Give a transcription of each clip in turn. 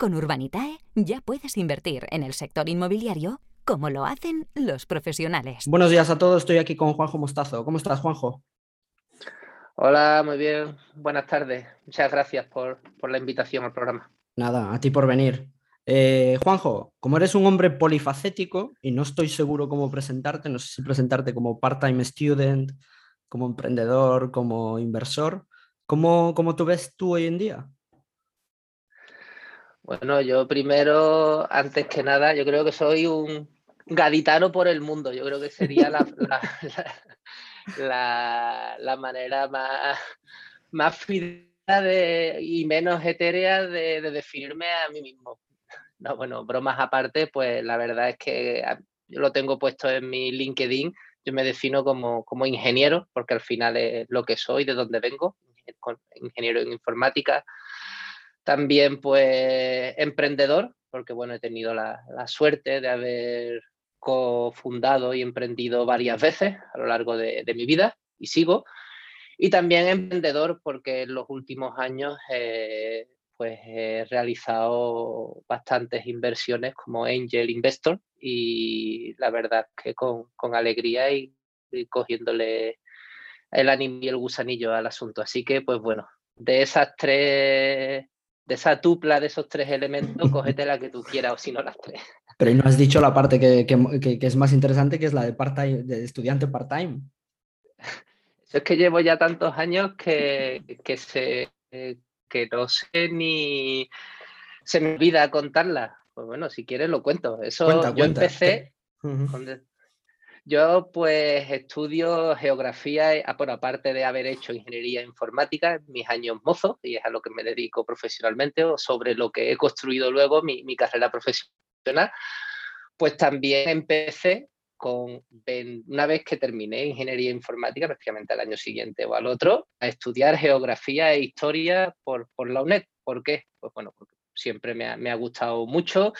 Con Urbanitae ya puedes invertir en el sector inmobiliario como lo hacen los profesionales. Buenos días a todos, estoy aquí con Juanjo Mostazo. ¿Cómo estás, Juanjo? Hola, muy bien. Buenas tardes. Muchas gracias por, la invitación al programa. Nada, a ti por venir. Eh, Juanjo, como eres un hombre polifacético y no estoy seguro cómo presentarte, no sé si presentarte como part-time student, como emprendedor, como inversor, ¿cómo, ¿cómo tú ves tú hoy en día? Bueno, yo primero, antes que nada, yo creo que soy un gaditano por el mundo. Yo creo que sería la, la, manera más, más de, y menos etérea de, definirme a mí mismo. No, bueno, bromas aparte, pues la verdad es que yo lo tengo puesto en mi LinkedIn. Yo me defino como, como ingeniero, porque al final es lo que soy, de dónde vengo, ingeniero en informática también, pues, emprendedor, porque, bueno, he tenido la, suerte de haber cofundado y emprendido varias veces a lo largo de, mi vida y sigo. Y también emprendedor porque en los últimos años eh, pues he realizado bastantes inversiones como angel investor y la verdad que con, alegría y, y, cogiéndole el ánimo y el gusanillo al asunto. Así que pues bueno, de esas tres de esa tupla de esos tres elementos, cógete la que tú quieras o si no las tres. Pero no has dicho la parte que, es más interesante, que es la de, part de estudiante part-time. Eso es que llevo ya tantos años que, que, que no sé ni... Se me olvida contarla. Pues bueno, si quieres lo cuento. Eso yo empecé... Yo pues estudio geografía, eh, bueno, aparte de haber hecho ingeniería informática en mis años mozos, y es a lo que me dedico profesionalmente, o sobre lo que he construido luego mi, carrera profesional, pues también empecé con, una vez que terminé ingeniería informática, prácticamente al año siguiente o al otro, a estudiar geografía e historia por, la UNED. ¿Por qué? Pues bueno, porque siempre me ha, gustado mucho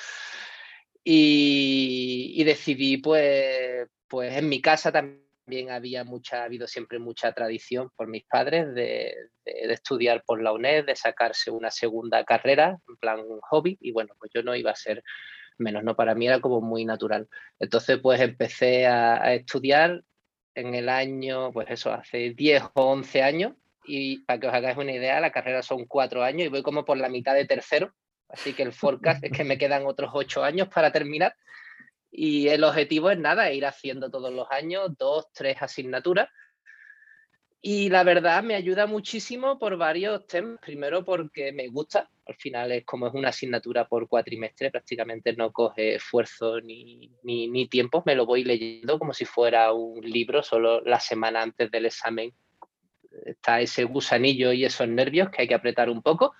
y, decidí pues pues en mi casa también había mucha, ha habido siempre mucha tradición por mis padres de, estudiar por la UNED, de sacarse una segunda carrera, en plan un hobby, y bueno, pues yo no iba a ser menos, ¿no? Para mí era como muy natural. Entonces, pues empecé a, estudiar en el año, pues eso, hace 10 o 11 años, y para que os hagáis una idea, la carrera son cuatro años y voy como por la mitad de tercero, así que el forecast es que me quedan otros ocho años para terminar. Y el objetivo es nada, ir haciendo todos los años dos, tres asignaturas. Y la verdad me ayuda muchísimo por varios temas. Primero porque me gusta, al final es como es una asignatura por cuatrimestre, prácticamente no coge esfuerzo ni, ni, tiempo, me lo voy leyendo como si fuera un libro, solo la semana antes del examen está ese gusanillo y esos nervios que hay que apretar un poco,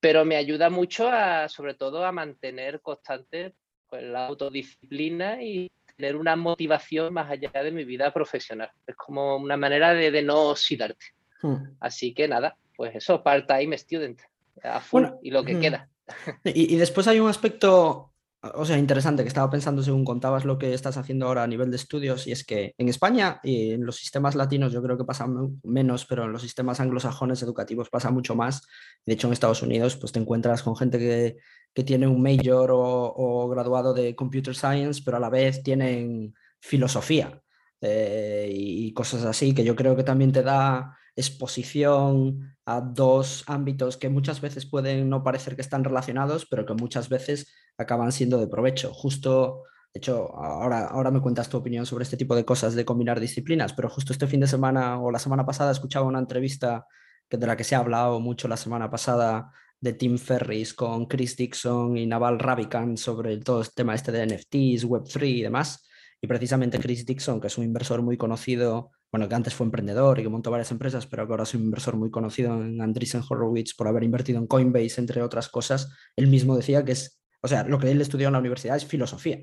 pero me ayuda mucho a, sobre todo a mantener constante pues, la autodisciplina y tener una motivación más allá de mi vida profesional. Es como una manera de, no oxidarte. Hmm. Así que nada, pues eso, part-time student, a full y lo que hmm. queda. Y, y, después hay un aspecto, o sea, interesante que estaba pensando según contabas lo que estás haciendo ahora a nivel de estudios, y es que en España y en los sistemas latinos yo creo que pasa menos, pero en los sistemas anglosajones educativos pasa mucho más. De hecho, en Estados Unidos, pues te encuentras con gente que que tiene un major o, graduado de computer science, pero a la vez tienen filosofía eh, y cosas así, que yo creo que también te da exposición a dos ámbitos que muchas veces pueden no parecer que están relacionados, pero que muchas veces acaban siendo de provecho. Justo, de hecho, ahora, ahora me cuentas tu opinión sobre este tipo de cosas de combinar disciplinas, pero justo este fin de semana o la semana pasada escuchaba una entrevista que de la que se ha hablado mucho la semana pasada de Tim Ferris con Chris Dixon y Naval Ravikant sobre todo el tema este de NFTs, Web3 y demás. Y precisamente Chris Dixon, que es un inversor muy conocido, bueno, que antes fue emprendedor y que montó varias empresas, pero que ahora es un inversor muy conocido en Andreessen Horowitz por haber invertido en Coinbase, entre otras cosas, él mismo decía que es o sea, lo que él estudió en la universidad es filosofía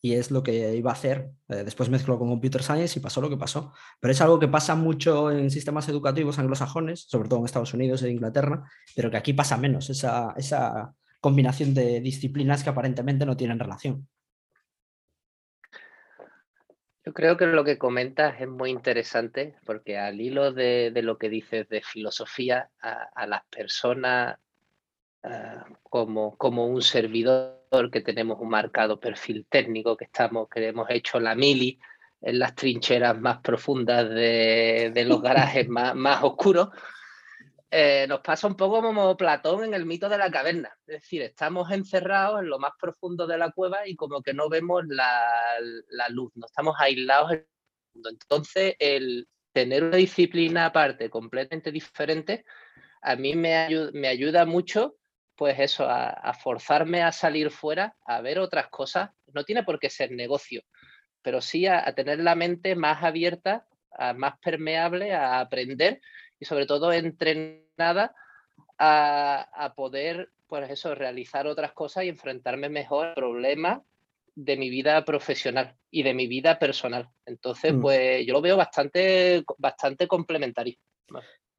y es lo que iba a hacer. Eh, después mezcló con Computer Science y pasó lo que pasó. Pero es algo que pasa mucho en sistemas educativos anglosajones, sobre todo en Estados Unidos e Inglaterra, pero que aquí pasa menos, esa, esa combinación de disciplinas que aparentemente no tienen relación. Yo creo que lo que comentas es muy interesante porque al hilo de, lo que dices de filosofía, a, las personas ah, como, como un servidor que tenemos un marcado perfil técnico, que, estamos, que hemos hecho la mili en las trincheras más profundas de, los garajes más, más oscuros, eh, nos pasa un poco como Platón en el mito de la caverna. Es decir, estamos encerrados en lo más profundo de la cueva y como que no vemos la, luz, no estamos aislados en el mundo. Entonces, el tener una disciplina aparte completamente diferente, a mí me, me ayuda mucho pues eso, a, forzarme a salir fuera, a ver otras cosas. No tiene por qué ser negocio, pero sí a, tener la mente más abierta, más permeable, a aprender y sobre todo entrenada a, poder, pues eso, realizar otras cosas y enfrentarme mejor a problemas de mi vida profesional y de mi vida personal. Entonces, mm. pues yo lo veo bastante, bastante complementario.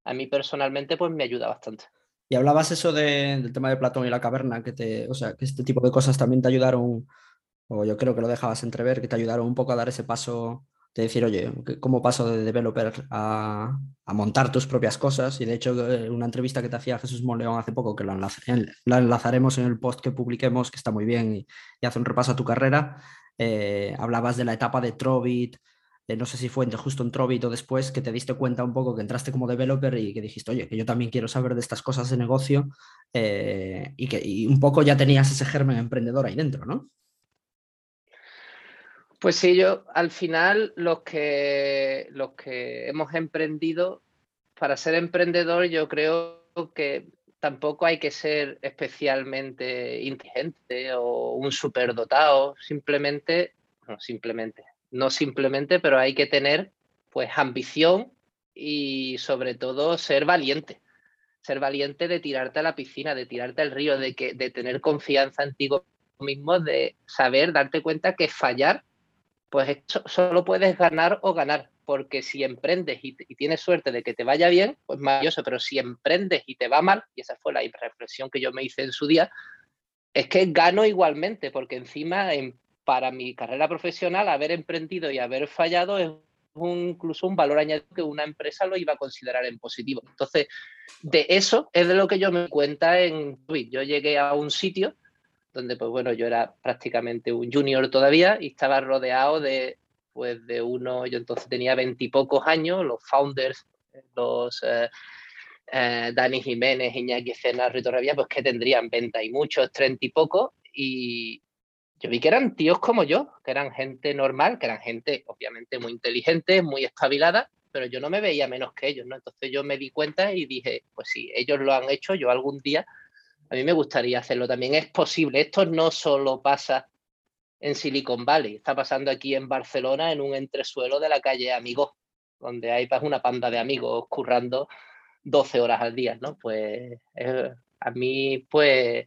A mí personalmente, pues me ayuda bastante. Y hablabas eso del tema de Platón y la caverna, que te, o sea, que este tipo de cosas también te ayudaron, o yo creo que lo dejabas entrever, que te ayudaron un poco a dar ese paso de decir, oye, ¿cómo paso de developer a, montar tus propias cosas? Y de hecho, eh, una entrevista que te hacía Jesús Monleón hace poco, que la, enlazaremos en el post que publiquemos, que está muy bien y, hace un repaso a tu carrera, eh, hablabas de la etapa de Trovit, no sé si fue justo en Trovit o después, que te diste cuenta un poco que entraste como developer y que dijiste, oye, que yo también quiero saber de estas cosas de negocio eh, y que un poco ya tenías ese germen emprendedor ahí dentro, ¿no? Pues sí, yo al final los que, los que hemos emprendido, para ser emprendedor yo creo que tampoco hay que ser especialmente inteligente o un superdotado, simplemente, no, simplemente, no simplemente, pero hay que tener pues ambición y sobre todo ser valiente. Ser valiente de tirarte a la piscina, de tirarte al río, de, que, de tener confianza en ti mismo, de saber, darte cuenta que fallar, pues solo puedes ganar o ganar, porque si emprendes y, tienes suerte de que te vaya bien, pues maravilloso, pero si emprendes y te va mal, y esa fue la reflexión que yo me hice en su día, es que gano igualmente, porque encima en para mi carrera profesional, haber emprendido y haber fallado es incluso un valor añadido que una empresa lo iba a considerar en positivo. Entonces, de eso es de lo que yo me cuenta en Twitter. Yo llegué a un sitio donde, pues bueno, yo era prácticamente un junior todavía y estaba rodeado de, pues de uno, yo entonces tenía veintipocos años, los founders, los eh, eh, Dani Jiménez, Iñaki Cena, Rito Revía, pues que tendrían venta y muchos, treinta y pocos, y, yo vi que eran tíos como yo, que eran gente normal, que eran gente obviamente muy inteligente, muy espabilada, pero yo no me veía menos que ellos, ¿no? Entonces yo me di cuenta y dije, pues si ellos lo han hecho, yo algún día, a mí me gustaría hacerlo también. Es posible, esto no solo pasa en Silicon Valley, está pasando aquí en Barcelona, en un entresuelo de la calle Amigos, donde hay pues, una panda de amigos currando 12 horas al día, ¿no? Pues eh, a mí, pues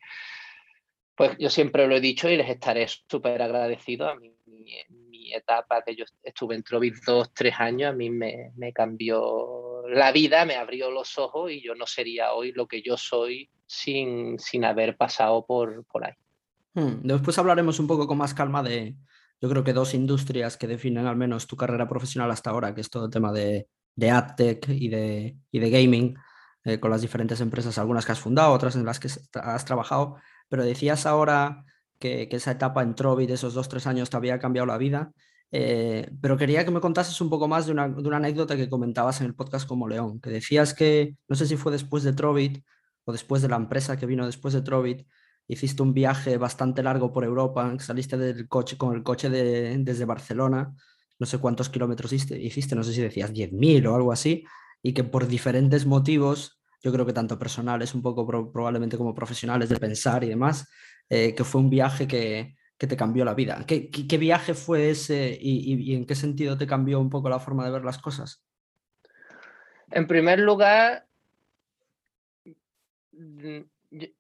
pues yo siempre lo he dicho y les estaré súper agradecido. A mí, mi, etapa que yo estuve en Trovit dos, tres años, a mí me, cambió la vida, me abrió los ojos y yo no sería hoy lo que yo soy sin, sin haber pasado por, por ahí. Hmm, después hablaremos un poco con más calma de, yo creo que dos industrias que definen al menos tu carrera profesional hasta ahora, que es todo el tema de, de AdTech y de, y de gaming, eh, con las diferentes empresas, algunas que has fundado, otras en las que has trabajado pero decías ahora que, esa etapa en Trovi de esos dos, tres años te había cambiado la vida, eh, pero quería que me contases un poco más de una, anécdota que comentabas en el podcast como León, que decías que, no sé si fue después de Trovit o después de la empresa que vino después de Trovit, hiciste un viaje bastante largo por Europa, saliste del coche con el coche desde Barcelona, no sé cuántos kilómetros hiciste, hiciste, no sé si decías 10.000 o algo así, y que por diferentes motivos yo creo que tanto personales, un poco probablemente como profesionales de pensar y demás, eh, que fue un viaje que, te cambió la vida. ¿Qué, viaje fue ese y, en qué sentido te cambió un poco la forma de ver las cosas? En primer lugar,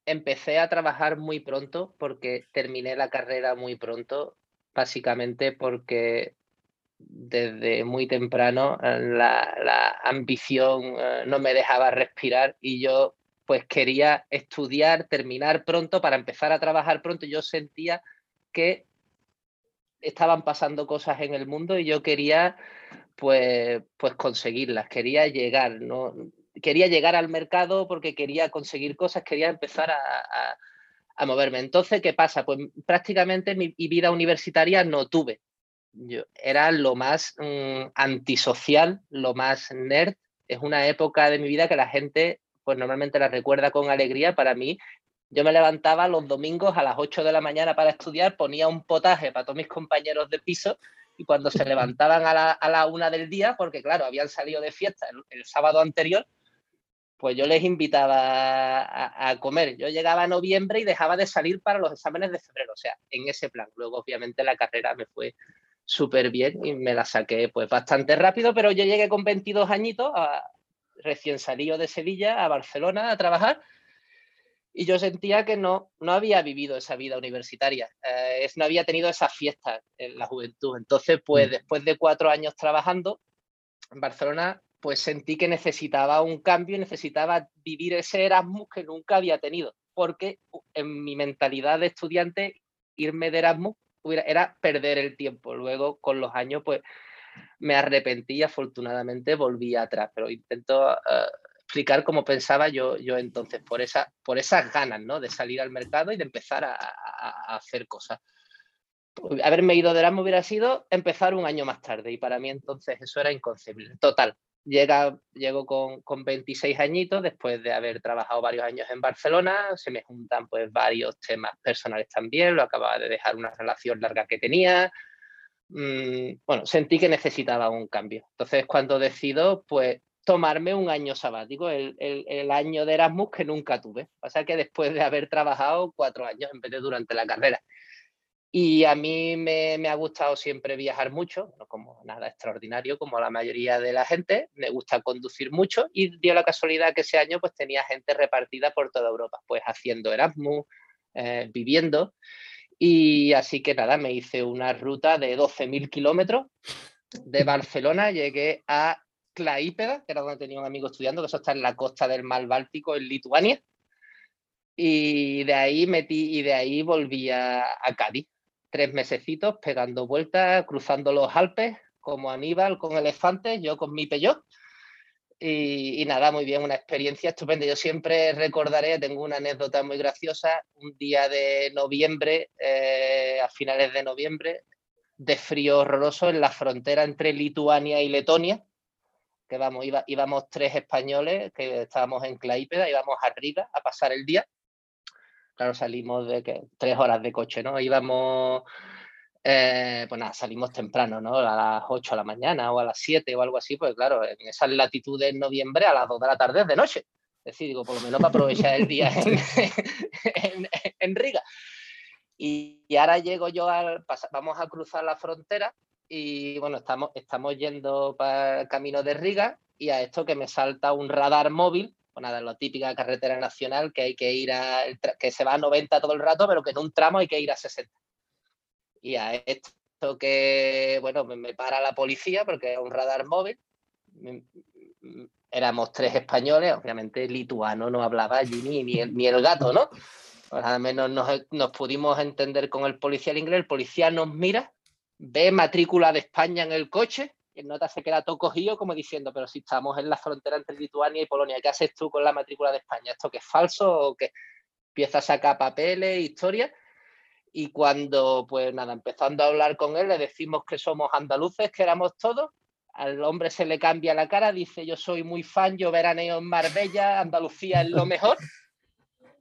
empecé a trabajar muy pronto porque terminé la carrera muy pronto, básicamente porque desde muy temprano eh, la, ambición eh, no me dejaba respirar y yo pues quería estudiar, terminar pronto para empezar a trabajar pronto. Yo sentía que estaban pasando cosas en el mundo y yo quería pues, pues conseguirlas, quería llegar, ¿no? quería llegar al mercado porque quería conseguir cosas, quería empezar a, moverme. Entonces, ¿qué pasa? Pues prácticamente mi vida universitaria no tuve. Yo, era lo más mm, antisocial, lo más nerd. Es una época de mi vida que la gente pues normalmente la recuerda con alegría. Para mí, yo me levantaba los domingos a las 8 de la mañana para estudiar, ponía un potaje para todos mis compañeros de piso y cuando se levantaban a la, a la una del día, porque claro, habían salido de fiesta el sábado anterior, pues yo les invitaba a, comer. Yo llegaba a noviembre y dejaba de salir para los exámenes de febrero, o sea, en ese plan. Luego, obviamente, la carrera me fue súper bien y me la saqué pues bastante rápido, pero yo llegué con 22 añitos, recién salido de Sevilla a Barcelona a trabajar y yo sentía que no, no había vivido esa vida universitaria, eh, no había tenido esa fiesta en la juventud. Entonces, pues mm. después de cuatro años trabajando en Barcelona, pues sentí que necesitaba un cambio, necesitaba vivir ese Erasmus que nunca había tenido, porque en mi mentalidad de estudiante, irme de Erasmus era perder el tiempo. Luego, con los años, pues me arrepentí y afortunadamente volví atrás, pero intento eh, explicar cómo pensaba yo, yo entonces, por, esa, por esas ganas ¿no? de salir al mercado y de empezar a, hacer cosas. Haberme ido de Erasmus hubiera sido empezar un año más tarde y para mí entonces eso era inconcebible. Total, Llega, llego con, con, 26 añitos, después de haber trabajado varios años en Barcelona, se me juntan pues varios temas personales también, lo acababa de dejar una relación larga que tenía, mm, bueno, sentí que necesitaba un cambio. Entonces cuando decido pues tomarme un año sabático, el, el, el año de Erasmus que nunca tuve, pasa que después de haber trabajado cuatro años en vez de durante la carrera. Y a mí me, ha gustado siempre viajar mucho, no como nada extraordinario como la mayoría de la gente, me gusta conducir mucho y dio la casualidad que ese año pues tenía gente repartida por toda Europa, pues haciendo Erasmus, eh, viviendo. Y así que nada, me hice una ruta de 12.000 kilómetros de Barcelona, llegué a Claípeda, que era donde tenía un amigo estudiando, que eso está en la costa del mar Báltico, en Lituania. Y de ahí metí y de ahí volví a Cádiz tres mesecitos pegando vueltas, cruzando los Alpes, como Aníbal con elefantes, yo con mi Peugeot. Y, nada, muy bien, una experiencia estupenda. Yo siempre recordaré, tengo una anécdota muy graciosa, un día de noviembre, eh, a finales de noviembre, de frío horroroso en la frontera entre Lituania y Letonia, que vamos, íbamos tres españoles que estábamos en Claípeda, íbamos arriba a pasar el día Claro, salimos de que tres horas de coche, ¿no? Íbamos, eh, pues nada, salimos temprano, ¿no? A las 8 de la mañana o a las 7 o algo así, pues claro, en esas latitudes en noviembre a las 2 de la tarde es de noche. Es decir, digo, por lo menos para aprovechar el día en, Riga. Y, ahora llego yo al, vamos a cruzar la frontera y bueno, estamos, estamos yendo para el camino de Riga y a esto que me salta un radar móvil pues nada, la típica carretera nacional que hay que ir a, que se va a 90 todo el rato, pero que en un tramo hay que ir a 60. Y a esto que, bueno, me, para la policía porque es un radar móvil. Éramos tres españoles, obviamente lituano no hablaba allí ni, ni, el, ni el gato, ¿no? Pues al menos nos, pudimos entender con el policía inglés. El policía nos mira, ve matrícula de España en el coche el nota se queda todo cogido como diciendo, pero si estamos en la frontera entre Lituania y Polonia, ¿qué haces tú con la matrícula de España? ¿Esto que es falso o qué? Empieza a sacar papeles, historias. Y cuando, pues nada, empezando a hablar con él, le decimos que somos andaluces, que éramos todos. Al hombre se le cambia la cara, dice, yo soy muy fan, yo veraneo en Marbella, Andalucía es lo mejor.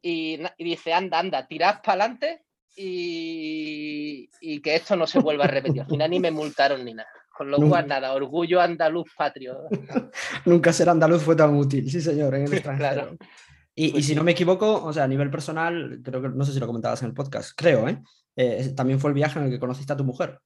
Y, dice, anda, anda, tirad para adelante y, y que esto no se vuelva a repetir. Al final ni me multaron ni nada. Con lo cual, nada, orgullo andaluz patrio. Nunca ser andaluz fue tan útil, sí, señor, en el extranjero. Y, pues si no me equivoco, o sea, a nivel personal, creo que no sé si lo comentabas en el podcast, creo, ¿eh? ¿eh? también fue el viaje en el que conociste a tu mujer.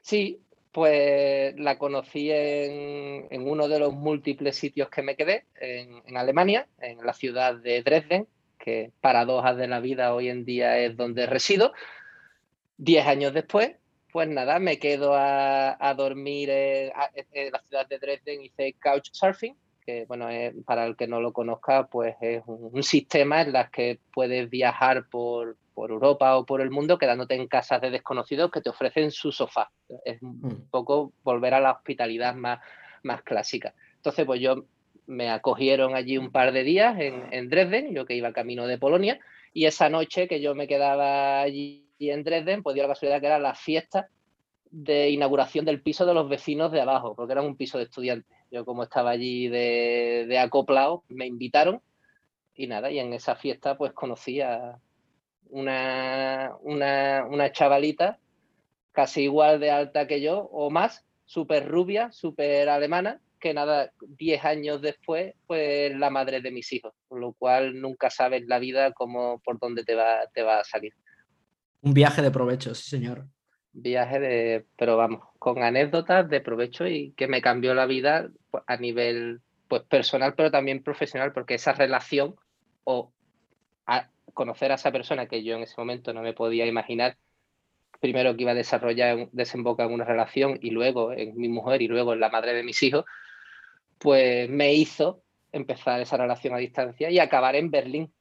Sí, pues la conocí en, uno de los múltiples sitios que me quedé, en, Alemania, en la ciudad de Dresden, que paradojas de la vida hoy en día es donde resido. Diez años después, pues nada, me quedo a, dormir en, la ciudad de Dresden, hice couchsurfing, que bueno, para el que no lo conozca, pues es un, sistema en el que puedes viajar por, por, Europa o por el mundo quedándote en casas de desconocidos que te ofrecen su sofá. Es un mm. poco volver a la hospitalidad más, más clásica. Entonces, pues yo me acogieron allí un par de días en, Dresden, yo que iba camino de Polonia, y esa noche que yo me quedaba allí en Dresden, pues dio la casualidad que era la fiesta de inauguración del piso de los vecinos de abajo, porque era un piso de estudiantes. Yo como estaba allí de, acoplado, me invitaron y nada, y en esa fiesta pues conocí a una, una, una chavalita casi igual de alta que yo o más, súper rubia, súper alemana, que nada, 10 años después, pues la madre de mis hijos, con lo cual nunca sabes la vida cómo, por dónde te va, te va a salir. Un viaje de provecho, sí señor. Viaje de, pero vamos, con anécdotas de provecho y que me cambió la vida pues, a nivel pues, personal, pero también profesional, porque esa relación o conocer a esa persona que yo en ese momento no me podía imaginar, primero que iba a desarrollar, desembocar en una relación y luego en mi mujer y luego en la madre de mis hijos, pues me hizo empezar esa relación a distancia y acabar en Berlín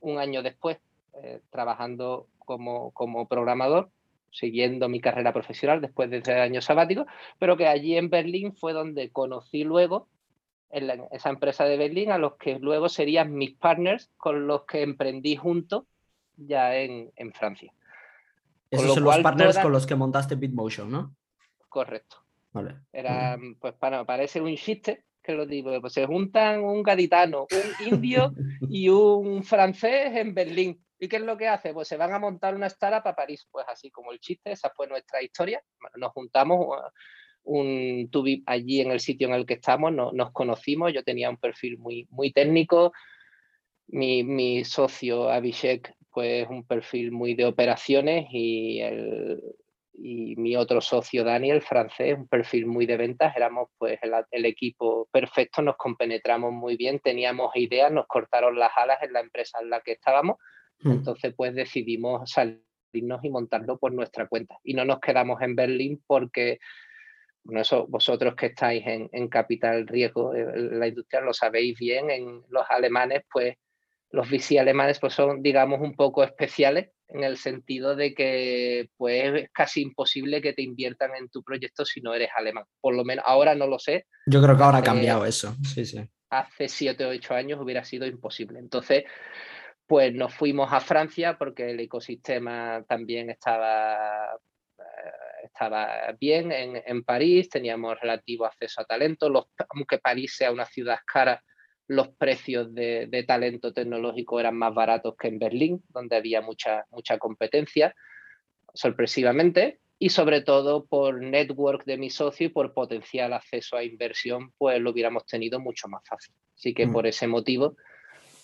un año después, eh, trabajando como, como, programador, siguiendo mi carrera profesional después de ese año sabático, pero que allí en Berlín fue donde conocí luego en, esa empresa de Berlín a los que luego serían mis partners con los que emprendí juntos ya en, en Francia. Esos son los partners con los que montaste Bitmotion, ¿no? Correcto. Era, pues para, parece un chiste, pues se juntan un gaditano, un indio y un francés en Berlín. ¿Y qué es lo que hace? Pues se van a montar una startup a París. Pues así como el chiste, esa fue nuestra historia. nos juntamos, un, allí en el sitio en el que estamos, no, nos conocimos, yo tenía un perfil muy, muy técnico, mi, mi socio Abhishek, pues un perfil muy de operaciones y el, y mi otro socio Daniel, francés, un perfil muy de ventas, éramos pues el, equipo perfecto, nos compenetramos muy bien, teníamos ideas, nos cortaron las alas en la empresa en la que estábamos, hmm. entonces pues decidimos salirnos y montarlo por nuestra cuenta. Y no nos quedamos en Berlín porque vosotros que estáis en, en capital riesgo, eh, la industria lo sabéis bien, en los alemanes pues los VC alemanes pues son digamos un poco especiales en el sentido de que pues es casi imposible que te inviertan en tu proyecto si no eres alemán. Por lo menos ahora no lo sé. Yo creo que ahora ha cambiado eso. Sí, sí. Hace siete o ocho años hubiera sido imposible. Entonces, pues nos fuimos a Francia porque el ecosistema también estaba, eh, estaba bien en, en París, teníamos relativo acceso a talento, los, aunque París sea una ciudad cara, los precios de, talento tecnológico eran más baratos que en Berlín, donde había mucha, mucha competencia, sorpresivamente, y sobre todo por network de mi socio y por potencial acceso a inversión, pues lo hubiéramos tenido mucho más fácil. Así que mm. por ese motivo,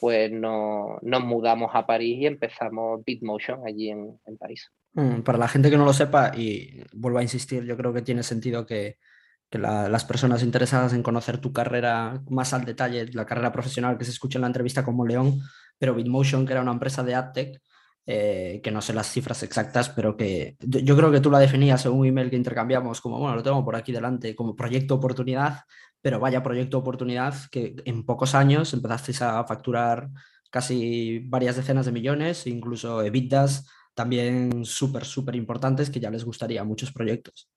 pues no, nos mudamos a París y empezamos Bitmotion allí en, en París. Mm, para la gente que no lo sepa, y vuelvo a insistir, yo creo que tiene sentido que, las personas interesadas en conocer tu carrera más al detalle, la carrera profesional que se escucha en la entrevista como León, pero Bitmotion, que era una empresa de AdTech, eh, que no sé las cifras exactas, pero que yo creo que tú la definías en un email que intercambiamos como, bueno, lo tengo por aquí delante, como proyecto oportunidad, pero vaya proyecto oportunidad que en pocos años empezasteis a facturar casi varias decenas de millones, incluso EBITDAs también súper, súper importantes que ya les gustaría a muchos proyectos.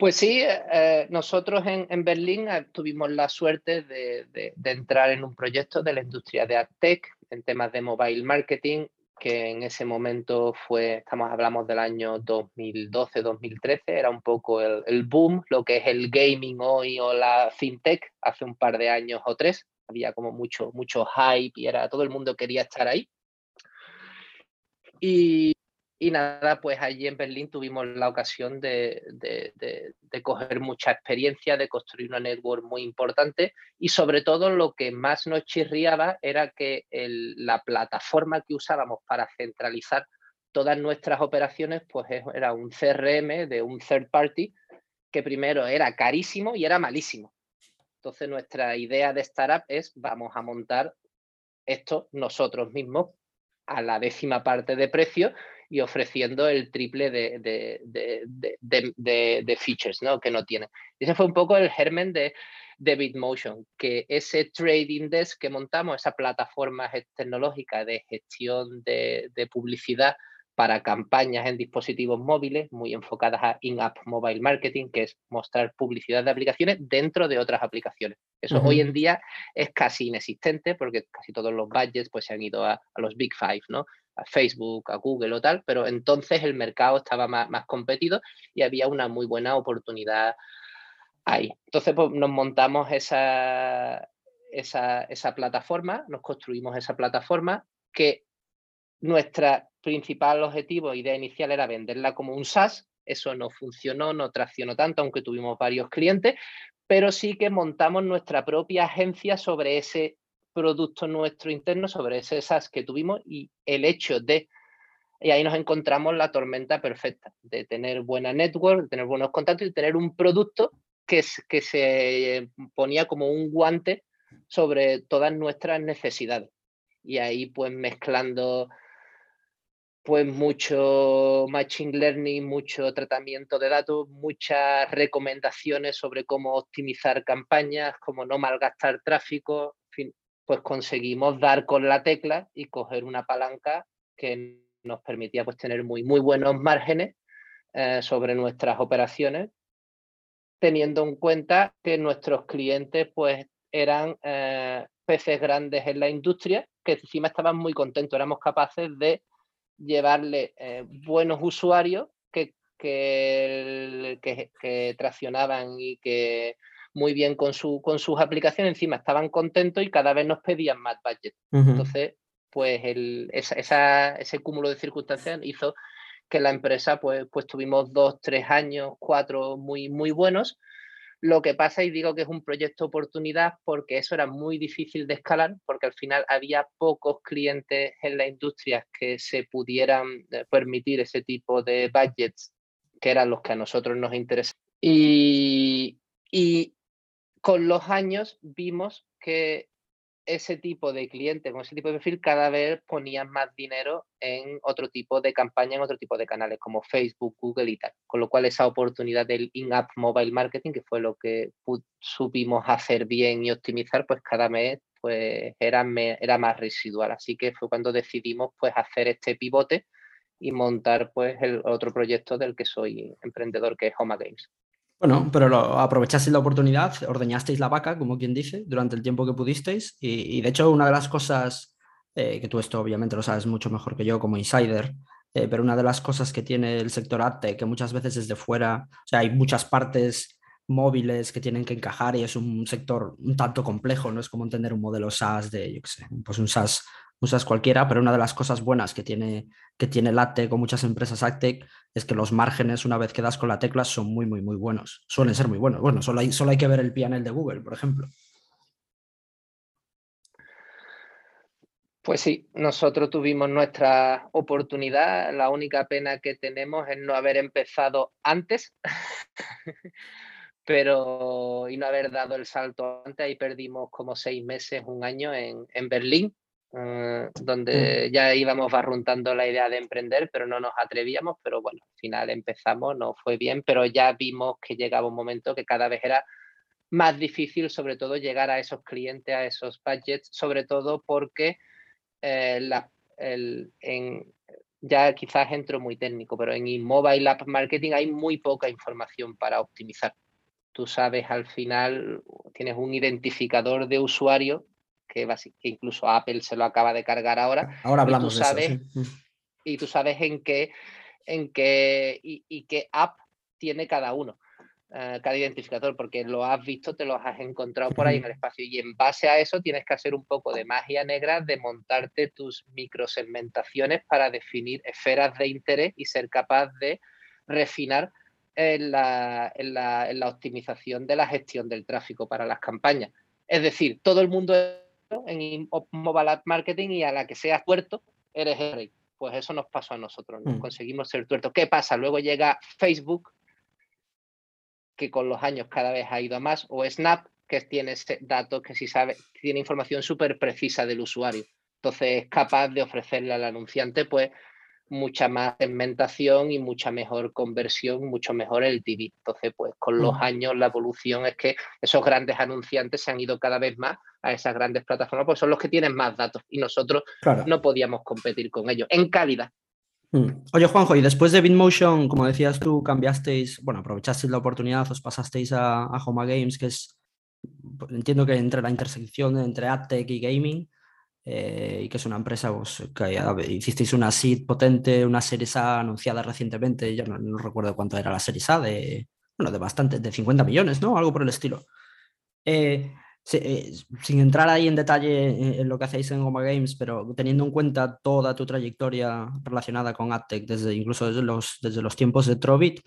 Pues sí, eh, nosotros en, Berlín eh, tuvimos la suerte de, entrar en un proyecto de la industria de AdTech en temas de mobile marketing, que en ese momento fue, estamos hablamos del año 2012-2013, era un poco el, boom, lo que es el gaming hoy o la fintech hace un par de años o tres. Había como mucho, mucho hype y era, todo el mundo quería estar ahí. Y y nada, pues allí en Berlín tuvimos la ocasión de, coger mucha experiencia, de construir una network muy importante y sobre todo lo que más nos chirriaba era que la plataforma que usábamos para centralizar todas nuestras operaciones pues era un CRM de un third party que primero era carísimo y era malísimo. Entonces nuestra idea de startup es vamos a montar esto nosotros mismos a la décima parte de precio y ofreciendo el triple de, de, features ¿no? que no tiene. Ese fue un poco el germen de, de Bitmotion, que ese trading desk que montamos, esa plataforma tecnológica de gestión de, publicidad para campañas en dispositivos móviles, muy enfocadas a in-app mobile marketing, que es mostrar publicidad de aplicaciones dentro de otras aplicaciones. Eso hoy en día es casi inexistente porque casi todos los budgets pues, se han ido a, a los Big Five, ¿no? Facebook, a Google o tal, pero entonces el mercado estaba más, competido y había una muy buena oportunidad ahí. Entonces pues, nos montamos esa, esa, esa plataforma, nos construimos esa plataforma que nuestra principal objetivo, idea inicial era venderla como un SaaS. Eso no funcionó, no traccionó tanto, aunque tuvimos varios clientes, pero sí que montamos nuestra propia agencia sobre ese producto nuestro interno, sobre ese SaaS que tuvimos y el hecho de, y ahí nos encontramos la tormenta perfecta, de tener buena network, de tener buenos contactos y tener un producto que, que se ponía como un guante sobre todas nuestras necesidades. Y ahí pues mezclando pues mucho machine learning, mucho tratamiento de datos, muchas recomendaciones sobre cómo optimizar campañas, cómo no malgastar tráfico, pues conseguimos dar con la tecla y coger una palanca que nos permitía pues tener muy, muy buenos márgenes eh, sobre nuestras operaciones, teniendo en cuenta que nuestros clientes pues eran eh, peces grandes en la industria, que encima estaban muy contentos, éramos capaces de llevarle eh, buenos usuarios que, que, que, traccionaban y que muy bien con, su, con sus aplicaciones, encima estaban contentos y cada vez nos pedían más budget. Entonces, pues el, esa, ese cúmulo de circunstancias hizo que la empresa, pues, pues tuvimos dos, tres años, cuatro muy, muy buenos. Lo que pasa, y digo que es un proyecto oportunidad, porque eso era muy difícil de escalar, porque al final había pocos clientes en la industria que se pudieran eh, permitir ese tipo de budgets, que eran los que a nosotros nos interesaban. Y, y con los años vimos que ese tipo de cliente con ese tipo de perfil cada vez ponían más dinero en otro tipo de campaña, en otro tipo de canales como Facebook, Google y tal. Con lo cual esa oportunidad del in-app mobile marketing, que fue lo que supimos hacer bien y optimizar, pues cada mes pues era, era más residual. Así que fue cuando decidimos pues hacer este pivote y montar pues el otro proyecto del que soy emprendedor, que es Homa Games. Bueno, pero lo, aprovechasteis la oportunidad, ordeñasteis la vaca, como quien dice, durante el tiempo que pudisteis. Y, de hecho, una de las cosas, eh, que tú esto obviamente lo sabes mucho mejor que yo como insider, eh, pero una de las cosas que tiene el sector AdTech, que muchas veces desde fuera, o sea, hay muchas partes móviles que tienen que encajar y es un sector un tanto complejo, no es como entender un modelo SaaS de, yo qué sé, pues un SaaS usas cualquiera, pero una de las cosas buenas que tiene, que tiene o muchas empresas AdTech es que los márgenes, una vez que das con la tecla, son muy, muy, muy buenos. Suelen ser muy buenos. Bueno, solo hay, solo hay que ver el PNL de Google, por ejemplo. Pues sí, nosotros tuvimos nuestra oportunidad. La única pena que tenemos es no haber empezado antes, pero y no haber dado el salto antes. Ahí perdimos como seis meses, un año en, en Berlín eh, donde ya íbamos barruntando la idea de emprender, pero no nos atrevíamos, pero bueno, al final empezamos, no fue bien, pero ya vimos que llegaba un momento que cada vez era más difícil, sobre todo llegar a esos clientes, a esos budgets, sobre todo porque eh, en, ya quizás entro muy técnico, pero en mobile app marketing hay muy poca información para optimizar. Tú sabes, al final tienes un identificador de usuario que, incluso Apple se lo acaba de cargar ahora. Ahora hablamos de sabes, eso. Mm. Y tú sabes en qué, en qué y, qué app tiene cada uno, eh, cada identificador, porque lo has visto, te los has encontrado por ahí en el espacio. Y en base a eso tienes que hacer un poco de magia negra de montarte tus microsegmentaciones para definir esferas de interés y ser capaz de refinar en la, en la, en la optimización de la gestión del tráfico para las campañas. Es decir, todo el mundo en mobile ad marketing y a la que seas tuerto, eres el rey. Pues eso nos pasó a nosotros, ¿no? Mm. conseguimos ser tuertos. ¿Qué pasa? Luego llega Facebook, que con los años cada vez ha ido a más, o Snap, que tiene datos que si sabe, tiene información súper precisa del usuario. Entonces es capaz de ofrecerle al anunciante pues mucha más segmentación y mucha mejor conversión, mucho mejor el TV. Entonces, pues con los mm. años la evolución es que esos grandes anunciantes se han ido cada vez más a esas grandes plataformas, pues son los que tienen más datos y nosotros no podíamos competir con ellos en calidad. Mm. Oye, Juanjo, y después de Bitmotion, como decías tú, cambiasteis, bueno, aprovechasteis la oportunidad, os pasasteis a, a Homa Games, que es, entiendo que entre la intersección entre AdTech y gaming, eh, y que es una empresa pues, que hicisteis una SID potente, una serie A anunciada recientemente, yo no, recuerdo cuánto era la serie A, de, bueno, de bastante, de 50 millones, ¿no? Algo por el estilo. Eh, eh, sin entrar ahí en detalle en lo que hacéis en Goma Games, pero teniendo en cuenta toda tu trayectoria relacionada con AdTech, desde, incluso desde los, desde los tiempos de Trovit,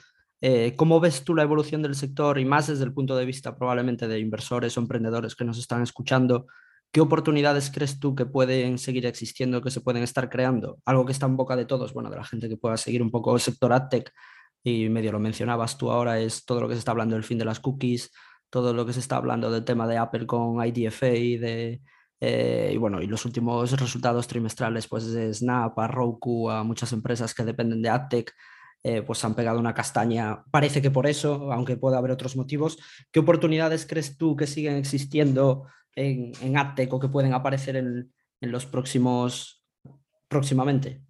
¿cómo ves tú la evolución del sector y más desde el punto de vista probablemente de inversores o emprendedores que nos están escuchando? ¿Qué oportunidades crees tú que pueden seguir existiendo, que se pueden estar creando? Algo que está en boca de todos, bueno, de la gente que pueda seguir un poco el sector AdTech, y medio lo mencionabas tú ahora, es todo lo que se está hablando del fin de las cookies, todo lo que se está hablando del tema de Apple con IDFA y de, eh, y bueno, y los últimos resultados trimestrales, pues de Snap, a Roku, a muchas empresas que dependen de AdTech, eh, pues han pegado una castaña. Parece que por eso, aunque pueda haber otros motivos. ¿Qué oportunidades crees tú que siguen existiendo en, en o que pueden aparecer en, los próximos próximamente?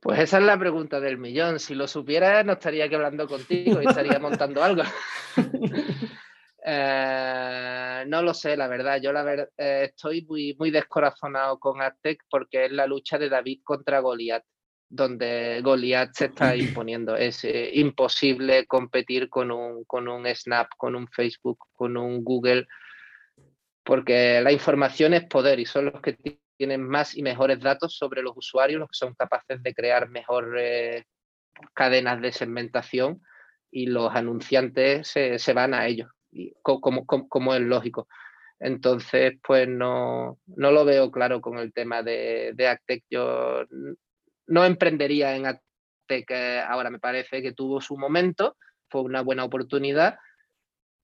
Pues esa es la pregunta del millón. Si lo supiera, no estaría aquí hablando contigo y estaría montando algo. Eh, no lo sé, la verdad. Yo la eh, estoy muy, muy descorazonado con Aztec porque es la lucha de David contra Goliat donde Goliath se está imponiendo. Es eh, imposible competir con un, con un Snap, con un Facebook, con un Google, porque la información es poder y son los que tienen más y mejores datos sobre los usuarios, los que son capaces de crear mejores cadenas de segmentación y los anunciantes se, van a ellos, como, como, es lógico. Entonces, pues no, no, lo veo claro con el tema de, de Actec. Yo no emprendería en Atec ahora, me parece que tuvo su momento, fue una buena oportunidad,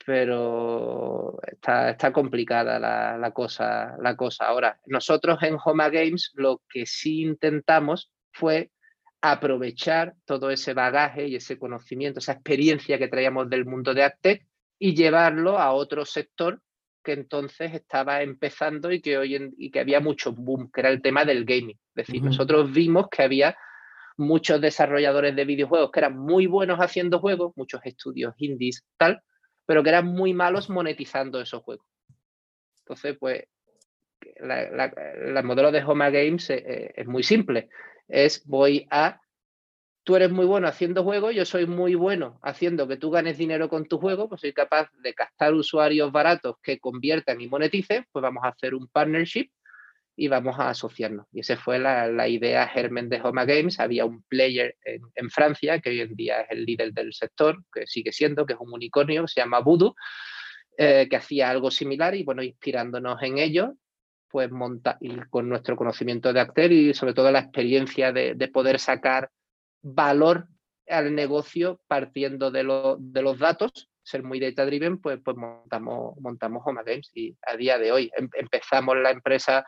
pero está, está complicada la, cosa, la cosa ahora. Nosotros en Homa Games lo que sí intentamos fue aprovechar todo ese bagaje y ese conocimiento, esa experiencia que traíamos del mundo de Actec y llevarlo a otro sector que entonces estaba empezando y que hoy en, y que había mucho boom, que era el tema del gaming. Es decir, nosotros vimos que había muchos desarrolladores de videojuegos que eran muy buenos haciendo juegos, muchos estudios indies, tal, pero que eran muy malos monetizando esos juegos. Entonces, pues, el modelo de Homa Games eh, eh, es muy simple. Es voy a tú eres muy bueno haciendo juegos, yo soy muy bueno haciendo que tú ganes dinero con tu juego, pues soy capaz de captar usuarios baratos que conviertan y moneticen, pues vamos a hacer un partnership y vamos a asociarnos. Y esa fue la, idea germen de Homa Games. Había un player en, Francia, que hoy en día es el líder del sector, que sigue siendo, que es un unicornio, se llama Voodoo, eh, que hacía algo similar y bueno, inspirándonos en ello, pues monta y con nuestro conocimiento de Acter y sobre todo la experiencia de, de poder sacar valor al negocio partiendo de, los datos, ser muy data driven, pues, pues montamos, montamos Homa Games y a día de hoy em, empezamos la empresa,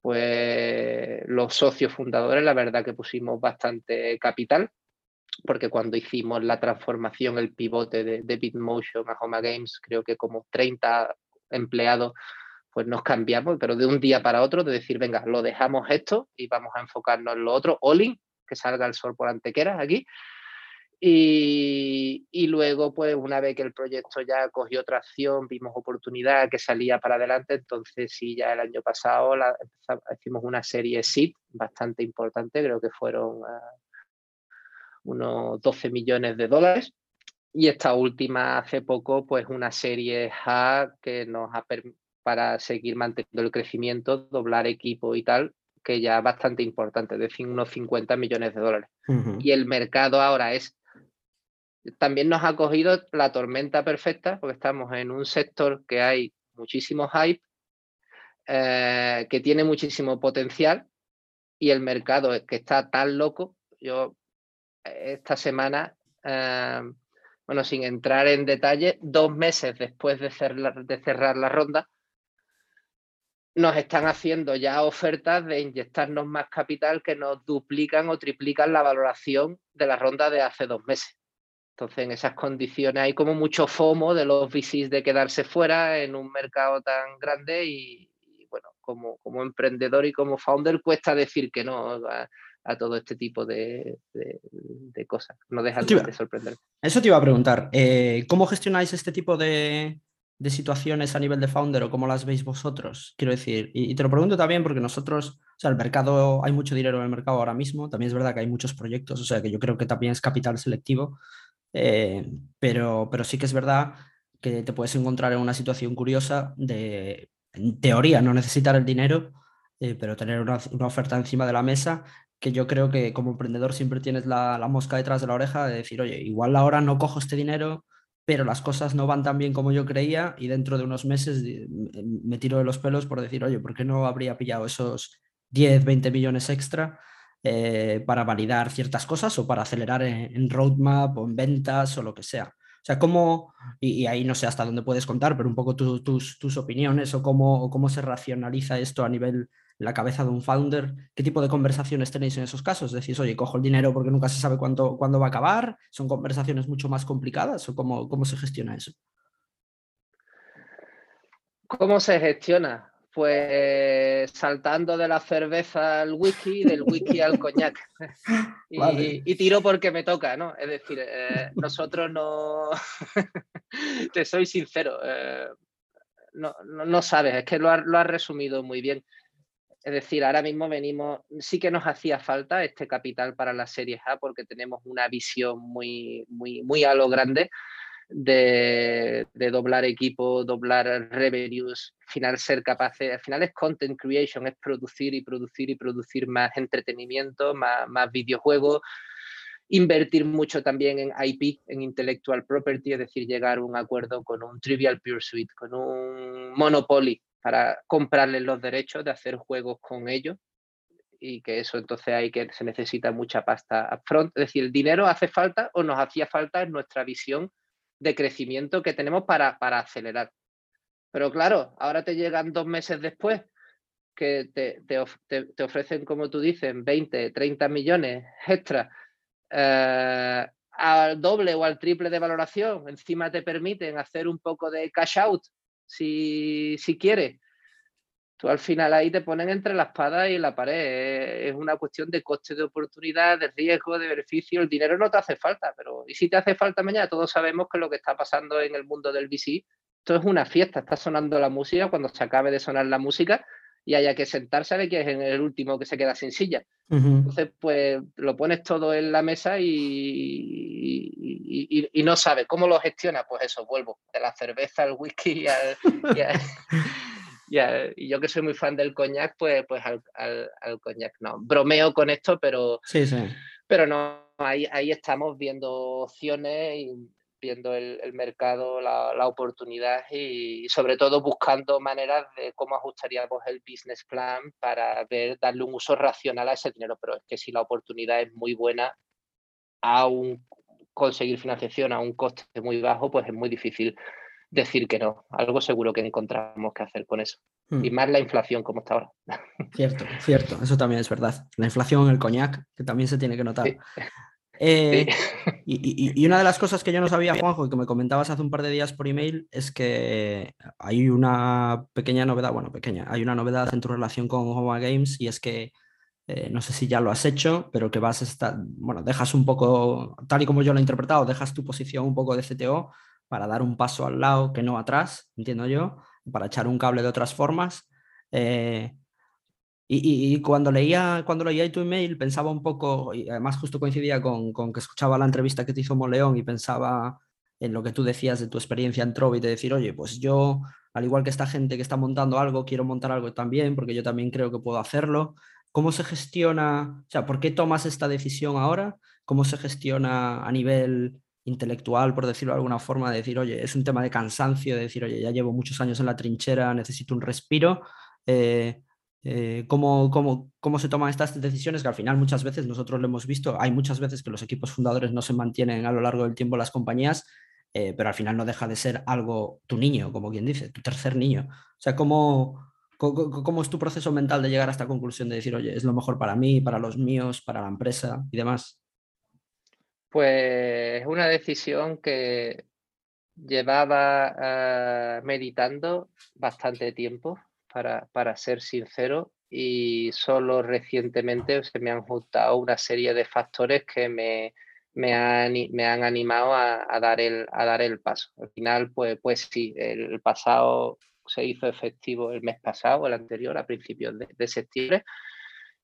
pues los socios fundadores, la verdad que pusimos bastante capital, porque cuando hicimos la transformación, el pivote de, de Bitmotion a Homa Games, creo que como 30 empleados, pues nos cambiamos, pero de un día para otro, de decir, venga, lo dejamos esto y vamos a enfocarnos en lo otro, all que salga el sol por antequeras aquí. Y, y, luego, pues una vez que el proyecto ya cogió tracción, vimos oportunidad que salía para adelante, entonces sí, ya el año pasado hicimos una serie SIT bastante importante, creo que fueron ah, unos 12 millones de dólares. Y esta última hace poco, pues una serie A que nos ha para seguir manteniendo el crecimiento, doblar equipo y tal, que ya es bastante importante, es decir, unos 50 millones de dólares. Y el mercado ahora es, también nos ha cogido la tormenta perfecta, porque estamos en un sector que hay muchísimo hype, eh, que tiene muchísimo potencial, y el mercado es que está tan loco. Yo esta semana, eh, bueno, sin entrar en detalle, dos meses después de cerrar, de cerrar la ronda, nos están haciendo ya ofertas de inyectarnos más capital que nos duplican o triplican la valoración de la ronda de hace dos meses. Entonces, en esas condiciones hay como mucho FOMO de los VCs de quedarse fuera en un mercado tan grande y, bueno, como, como emprendedor y como founder cuesta decir que no a, todo este tipo de, cosas. No deja de sorprender. Eso te iba a preguntar. Eh, ¿Cómo gestionáis este tipo de, de situaciones a nivel de founder o cómo las veis vosotros? Quiero decir, y, te lo pregunto también porque nosotros, o sea, el mercado, hay mucho dinero en el mercado ahora mismo, también es verdad que hay muchos proyectos, o sea, que yo creo que también es capital selectivo, eh, pero, pero sí que es verdad que te puedes encontrar en una situación curiosa de, en teoría, no necesitar el dinero, eh, pero tener una, oferta encima de la mesa que yo creo que como emprendedor siempre tienes la, la mosca detrás de la oreja de decir, oye, igual ahora no cojo este dinero, pero las cosas no van tan bien como yo creía y dentro de unos meses me tiro de los pelos por decir, oye, ¿por qué no habría pillado esos 10, 20 millones extra eh, para validar ciertas cosas o para acelerar en, roadmap o en ventas o lo que sea? O sea, cómo, y, ahí no sé hasta dónde puedes contar, pero un poco tus, tus opiniones o cómo, o cómo se racionaliza esto a nivel la cabeza de un founder, ¿qué tipo de conversaciones tenéis en esos casos? Decís, oye, cojo el dinero porque nunca se sabe cuándo, cuándo va a acabar. ¿Son conversaciones mucho más complicadas o cómo, cómo se gestiona eso? ¿Cómo se gestiona? Pues saltando de la cerveza al whisky, del whisky al coñac. Y, tiro porque me toca, ¿no? Es decir, eh, nosotros no. Te soy sincero. Eh, no, no, sabes, es que lo has lo resumido muy bien. Es decir, ahora mismo venimos, sí que nos hacía falta este capital para las series A porque tenemos una visión muy, muy, muy a lo grande de, doblar equipo, doblar revenues, al final ser capaces, al final es content creation, es producir y producir y producir más entretenimiento, más, más videojuegos, invertir mucho también en IP, en intellectual property, es decir, llegar a un acuerdo con un Trivial Pursuit, con un Monopoly, para comprarles los derechos de hacer juegos con ellos y que eso entonces hay que se necesita mucha pasta upfront. Es decir, el dinero hace falta o nos hacía falta en nuestra visión de crecimiento que tenemos para, para acelerar. Pero claro, ahora te llegan dos meses después que te, te, ofrecen, como tú dices, 20, 30 millones extra eh, al doble o al triple de valoración. Encima te permiten hacer un poco de cash out si, si quieres. Tú al final ahí te ponen entre la espada y la pared. Es una cuestión de coste de oportunidad, de riesgo, de beneficio. El dinero no te hace falta, pero ¿y si te hace falta mañana? Todos sabemos que lo que está pasando en el mundo del VC, esto es una fiesta, está sonando la música, cuando se acabe de sonar la música y haya que sentarse, a que es el último que se queda sin silla. Entonces, pues lo pones todo en la mesa y, y, no sabes cómo lo gestiona. Pues eso, vuelvo de la cerveza al whisky y, yo que soy muy fan del coñac, pues, pues al, al, coñac no. Bromeo con esto, pero, sí, sí. pero no, ahí, ahí estamos viendo opciones y viendo el, mercado, la, oportunidad y, sobre todo buscando maneras de cómo ajustaríamos el business plan para ver, darle un uso racional a ese dinero. Pero es que si la oportunidad es muy buena, aún conseguir financiación a un coste muy bajo, pues es muy difícil decir que no. Algo seguro que encontramos que hacer con eso. Y hmm. más la inflación como está ahora. Cierto, cierto, eso también es verdad. La inflación, el coñac, que también se tiene que notar. Eh, y, una de las cosas que yo no sabía, Juanjo, y que me comentabas hace un par de días por email, es que hay una pequeña novedad, bueno, pequeña, hay una novedad en tu relación con Homa Games y es que eh, no sé si ya lo has hecho, pero que vas a estar, bueno, dejas un poco, tal y como yo lo he interpretado, dejas tu posición un poco de CTO para dar un paso al lado que no atrás, entiendo yo, para echar un cable de otras formas. Eh, y, cuando, leía, cuando leía tu email pensaba un poco, y además justo coincidía con, con, que escuchaba la entrevista que te hizo Moleón y pensaba en lo que tú decías de tu experiencia en Trovi, de decir, oye, pues yo, al igual que esta gente que está montando algo, quiero montar algo también, porque yo también creo que puedo hacerlo. ¿Cómo se gestiona, o sea, por qué tomas esta decisión ahora? ¿Cómo se gestiona a nivel intelectual, por decirlo de alguna forma, de decir, oye, es un tema de cansancio, de decir, oye, ya llevo muchos años en la trinchera, necesito un respiro? Eh, eh, cómo, cómo, se toman estas decisiones, que al final muchas veces nosotros lo hemos visto, hay muchas veces que los equipos fundadores no se mantienen a lo largo del tiempo las compañías, eh, pero al final no deja de ser algo tu niño, como quien dice, tu tercer niño. O sea, ¿cómo, ¿Cómo, es tu proceso mental de llegar a esta conclusión de decir, oye, es lo mejor para mí, para los míos, para la empresa y demás? Pues es una decisión que llevaba ah, meditando bastante tiempo, para, para ser sincero, y solo recientemente se me han juntado una serie de factores que me, me, han, me han animado a, dar el, a dar el paso. Al final, pues, pues sí, el pasado se hizo efectivo el mes pasado, el anterior, a principios de, septiembre.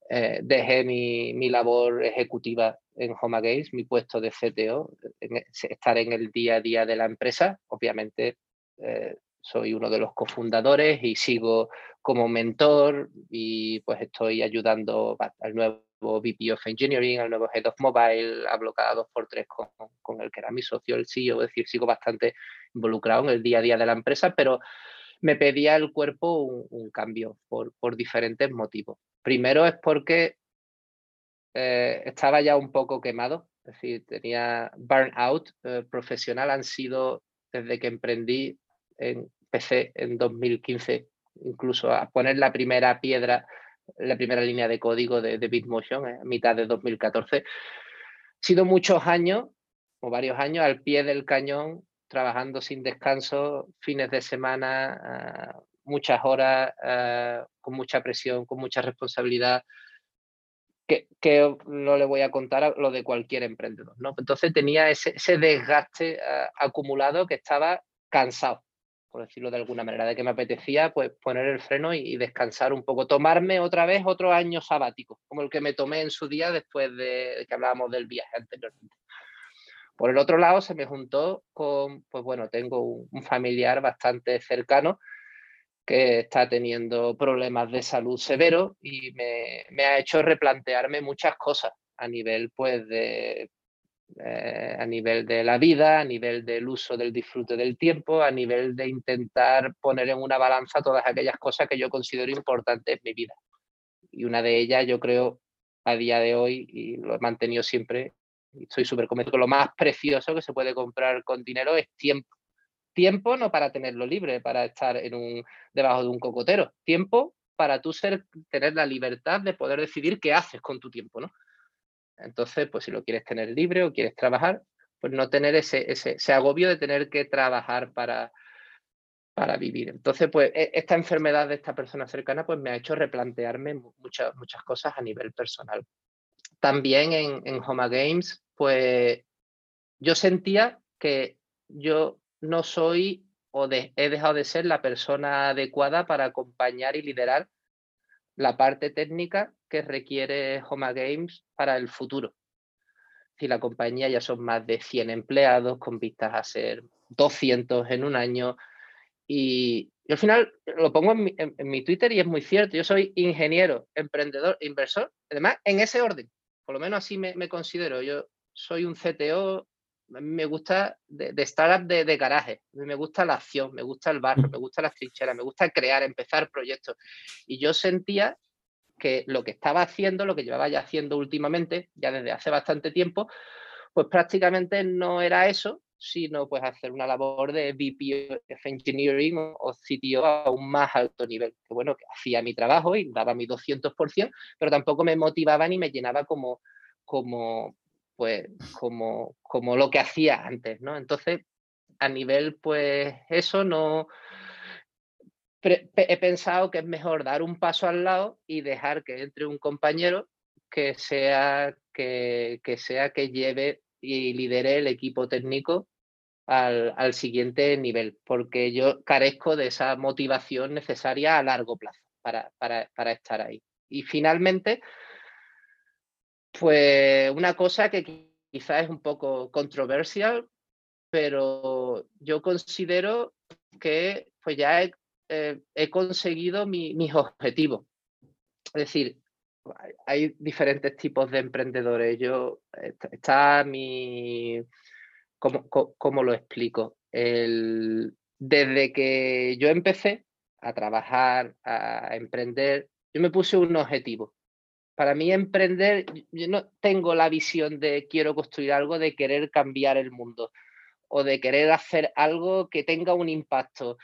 Eh, dejé mi, mi, labor ejecutiva en Homa Games, mi puesto de CTO, e, estar en el día a día de la empresa. Obviamente, eh, soy uno de los cofundadores y sigo como mentor y pues estoy ayudando al nuevo VP of Engineering, al nuevo Head of Mobile, hablo cada dos por tres con, con el que era mi socio, el CEO, es decir, sigo bastante involucrado en el día a día de la empresa, pero me pedía el cuerpo un, cambio por, diferentes motivos. Primero es porque eh, estaba ya un poco quemado, es decir, tenía burnout eh, profesional, han sido desde que emprendí, empecé en 2015 incluso a poner la primera piedra, la primera línea de código de, Bitmotion a mitad de 2014. Ha sido muchos años o varios años al pie del cañón trabajando sin descanso, fines de semana, ah, muchas horas, ah, con mucha presión, con mucha responsabilidad, que, no le voy a contar a lo de cualquier emprendedor. Entonces tenía ese, desgaste ah, acumulado que estaba cansado, por decirlo de alguna manera, de que me apetecía pues, poner el freno y, descansar un poco, tomarme otra vez otro año sabático, como el que me tomé en su día después de que hablábamos del viaje anteriormente. Por el otro lado, se me juntó con, pues bueno, tengo un, familiar bastante cercano que está teniendo problemas de salud severos y me, ha hecho replantearme muchas cosas a nivel, pues, de, eh, a nivel de la vida, a nivel del uso del disfrute del tiempo, a nivel de intentar poner en una balanza todas aquellas cosas que yo considero importantes en mi vida. Y una de ellas, yo creo, a día de hoy, y lo he mantenido siempre, estoy súper convencido lo más precioso que se puede comprar con dinero es tiempo. Tiempo no para tenerlo libre, para estar en un, debajo de un cocotero. Tiempo para tú ser, tener la libertad de poder decidir qué haces con tu tiempo, ¿no? Entonces, pues si lo quieres tener libre o quieres trabajar, pues no tener ese, ese, agobio de tener que trabajar para, para vivir. Entonces, pues e, esta enfermedad de esta persona cercana pues me ha hecho replantearme muchas, muchas cosas a nivel personal también en, en Homa Games, pues yo sentía que yo no soy o he dejado de ser la persona adecuada para acompañar y liderar la parte técnica que requiere Homa Games para el futuro. Si la compañía ya son más de 100 empleados con vistas a ser 200 en un año y, al final lo pongo en mi, en mi, Twitter y es muy cierto, yo soy ingeniero, emprendedor, inversor, además en ese orden por lo menos así me, considero. Yo soy un CTO, me gusta de, de startup de, de, garaje, me gusta la acción, me gusta el barro, me gusta las trincheras, me gusta crear, empezar proyectos. Y yo sentía que lo que estaba haciendo, lo que llevaba ya haciendo últimamente, ya desde hace bastante tiempo, pues prácticamente no era eso, sino pues hacer una labor de VP of Engineering o, CTO a un más alto nivel. Que bueno, que hacía mi trabajo y daba mi 200%, pero tampoco me motivaba ni me llenaba como, como, pues, como, como lo que hacía antes, ¿no? Entonces, a nivel, pues, eso no... He pensado que es mejor dar un paso al lado y dejar que entre un compañero que sea que, que sea que lleve y lidere el equipo técnico al, siguiente nivel, porque yo carezco de esa motivación necesaria a largo plazo para, para, estar ahí. Y finalmente, pues una cosa que quizás es un poco controversial, pero yo considero que pues ya he, eh, he conseguido mis objetivos. Es decir, hay diferentes tipos de emprendedores. Yo, está mi, ¿cómo, lo explico? desde que yo empecé a trabajar, a emprender, yo me puse un objetivo. Para mí emprender, yo no tengo la visión de quiero construir algo, de querer cambiar el mundo o de querer hacer algo que tenga un impacto.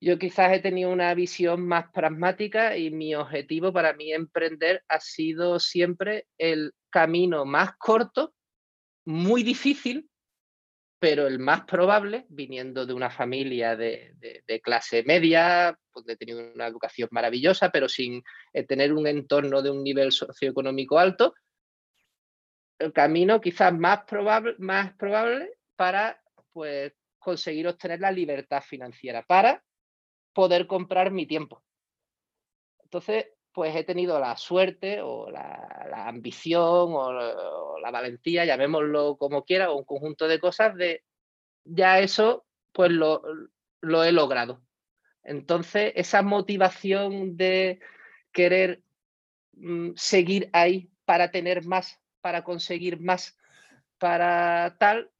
Yo quizás he tenido una visión más pragmática y mi objetivo para mí emprender ha sido siempre el camino más corto, muy difícil, pero el más probable, viniendo de una familia de, clase media, pues he tenido una educación maravillosa, pero sin eh, tener un entorno de un nivel socioeconómico alto, el camino quizás más probable, más probable para pues, conseguir obtener la libertad financiera, para poder comprar mi tiempo. Entonces, pues he tenido la suerte o la, ambición o, la valentía, llamémoslo como quiera, o un conjunto de cosas de ya eso, pues lo, he logrado. Entonces, esa motivación de querer mm, seguir ahí para tener más, para conseguir más, para tal,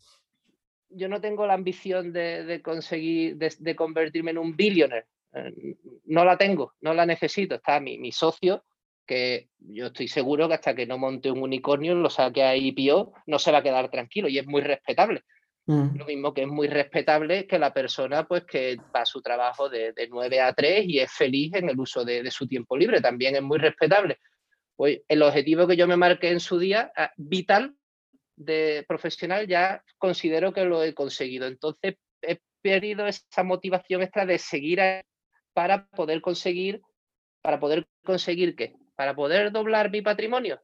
yo no tengo la ambición de, conseguir, de, convertirme en un billionaire. Eh, no la tengo, no la necesito. Está mi, mi, socio, que yo estoy seguro que hasta que no monte un unicornio, lo saque a IPO, no se va a quedar tranquilo y es muy respetable. Mm. Lo mismo que es muy respetable que la persona pues que va a su trabajo de, de 9 a 3 y es feliz en el uso de, de, su tiempo libre. También es muy respetable. Pues el objetivo que yo me marqué en su día, ah, vital, de profesional ya considero que lo he conseguido. Entonces he perdido esa motivación extra de seguir para poder conseguir, para poder conseguir qué, para poder doblar mi patrimonio.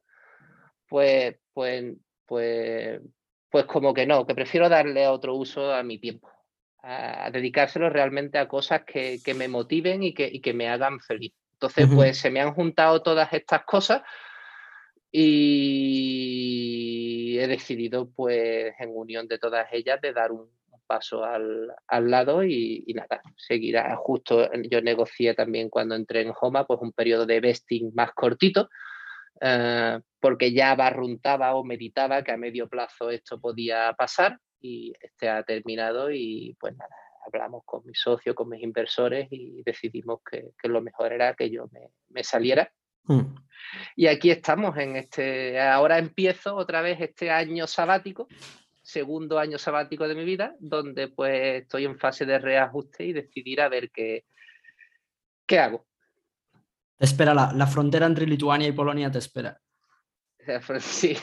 Pues, pues, pues, pues como que no, que prefiero darle otro uso a mi tiempo, a, dedicárselo realmente a cosas que, me motiven y que, y que, me hagan feliz. Entonces, pues se me han juntado todas estas cosas y he decidido, pues, en unión de todas ellas, de dar un, paso al, lado y, nada, seguirá. Justo yo negocié también cuando entré en Homa, pues un periodo de vesting más cortito, eh, porque ya barruntaba o meditaba que a medio plazo esto podía pasar y este ha terminado y pues nada, hablamos con mi socio, con mis inversores y decidimos que, lo mejor era que yo me, saliera. Mm. Y aquí estamos en este, ahora empiezo otra vez este año sabático, segundo año sabático de mi vida, donde pues estoy en fase de reajuste y decidir a ver qué, qué hago. Te espera la, la frontera entre Lituania y Polonia, te espera. Sí,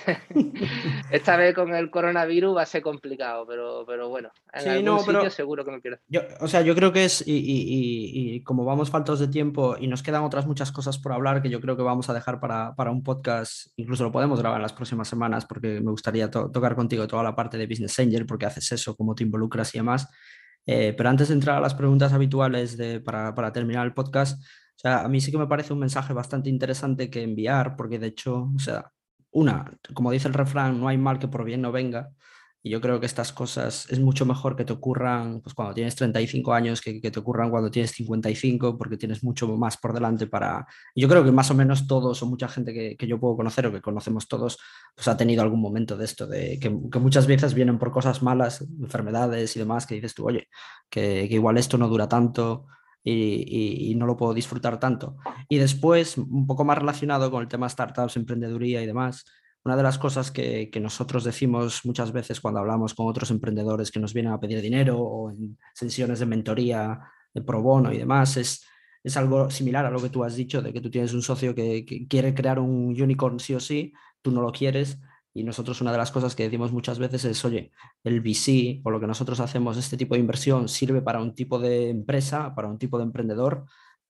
esta vez con el coronavirus va a ser complicado, pero, pero bueno, en algún sitio seguro que me quiero. Yo, o sea, yo creo que es, y, y, y, como vamos faltos de tiempo y nos quedan otras muchas cosas por hablar que yo creo que vamos a dejar para, para un podcast, incluso lo podemos grabar en las próximas semanas porque me gustaría tocar contigo toda la parte de Business Angel porque haces eso, cómo te involucras y demás. Eh, pero antes de entrar a las preguntas habituales de, para, para terminar el podcast, o sea, a mí sí que me parece un mensaje bastante interesante que enviar, porque de hecho, o sea, una, como dice el refrán, no hay mal que por bien no venga. Y yo creo que estas cosas es mucho mejor que te ocurran pues, cuando tienes 35 años que, que te ocurran cuando tienes 55, porque tienes mucho más por delante para... Yo creo que más o menos todos o mucha gente que, que yo puedo conocer o que conocemos todos, pues ha tenido algún momento de esto, de que, que muchas veces vienen por cosas malas, enfermedades y demás, que dices tú, oye, que, que igual esto no dura tanto, y, no lo puedo disfrutar tanto. Y después, un poco más relacionado con el tema startups, emprendeduría y demás, una de las cosas que, nosotros decimos muchas veces cuando hablamos con otros emprendedores que nos vienen a pedir dinero o en sesiones de mentoría de pro bono y demás es, es algo similar a lo que tú has dicho, de que tú tienes un socio que, que quiere crear un unicorn sí o sí, tú no lo quieres y nosotros una de las cosas que decimos muchas veces es, oye, el VC o lo que nosotros hacemos, este tipo de inversión sirve para un tipo de empresa, para un tipo de emprendedor,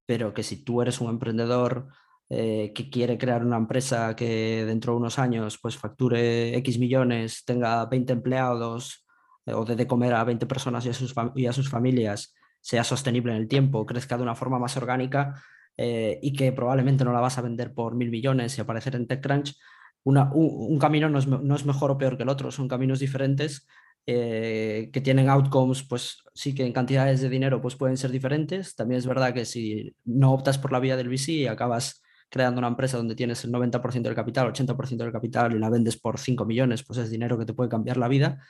pero que si tú eres un emprendedor eh, que quiere crear una empresa que dentro de unos años pues facture X millones, tenga 20 empleados eh, o dé de comer a 20 personas y a, sus y a sus familias, sea sostenible en el tiempo, crezca de una forma más orgánica eh, y que probablemente no la vas a vender por mil millones y aparecer en TechCrunch, un, camino no es, mejor o peor que el otro, son caminos diferentes eh, que tienen outcomes, pues sí que en cantidades de dinero pues pueden ser diferentes. También es verdad que si no optas por la vía del VC y acabas creando una empresa donde tienes el 90% del capital, 80% del capital y la vendes por 5 millones, pues es dinero que te puede cambiar la vida.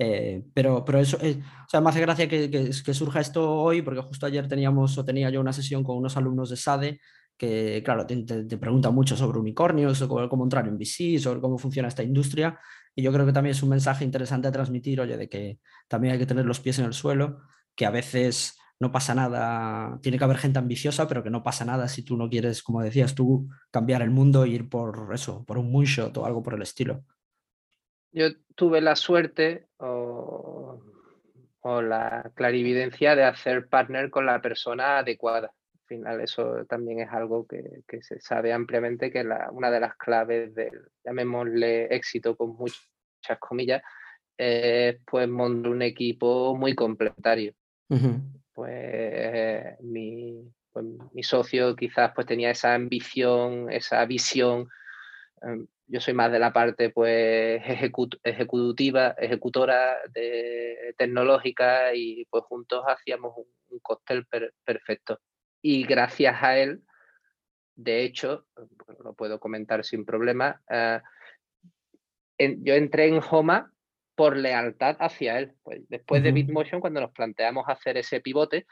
Eh, pero, pero eso, es, o sea, me hace gracia que, que, surja esto hoy, porque justo ayer teníamos o tenía yo una sesión con unos alumnos de SADE que, claro, te, te, pregunta mucho sobre unicornios, sobre cómo entrar en VC, sobre cómo funciona esta industria. Y yo creo que también es un mensaje interesante a transmitir, oye, de que también hay que tener los pies en el suelo, que a veces no pasa nada, tiene que haber gente ambiciosa, pero que no pasa nada si tú no quieres, como decías tú, cambiar el mundo e ir por eso, por un moonshot o algo por el estilo. Yo tuve la suerte o, la clarividencia de hacer partner con la persona adecuada. Al final eso también es algo que, se sabe ampliamente que la, una de las claves del, llamémosle éxito con muchas comillas, es pues montar un equipo muy complementario pues, mi, pues, mi, socio quizás pues tenía esa ambición, esa visión. Em, yo soy más de la parte pues ejecutiva, ejecutora de, tecnológica y pues juntos hacíamos un, cóctel perfecto. Y gracias a él, de hecho, lo puedo comentar sin problema, eh, yo entré en Homa por lealtad hacia él. Pues después de Bitmotion, cuando nos planteamos hacer ese pivote,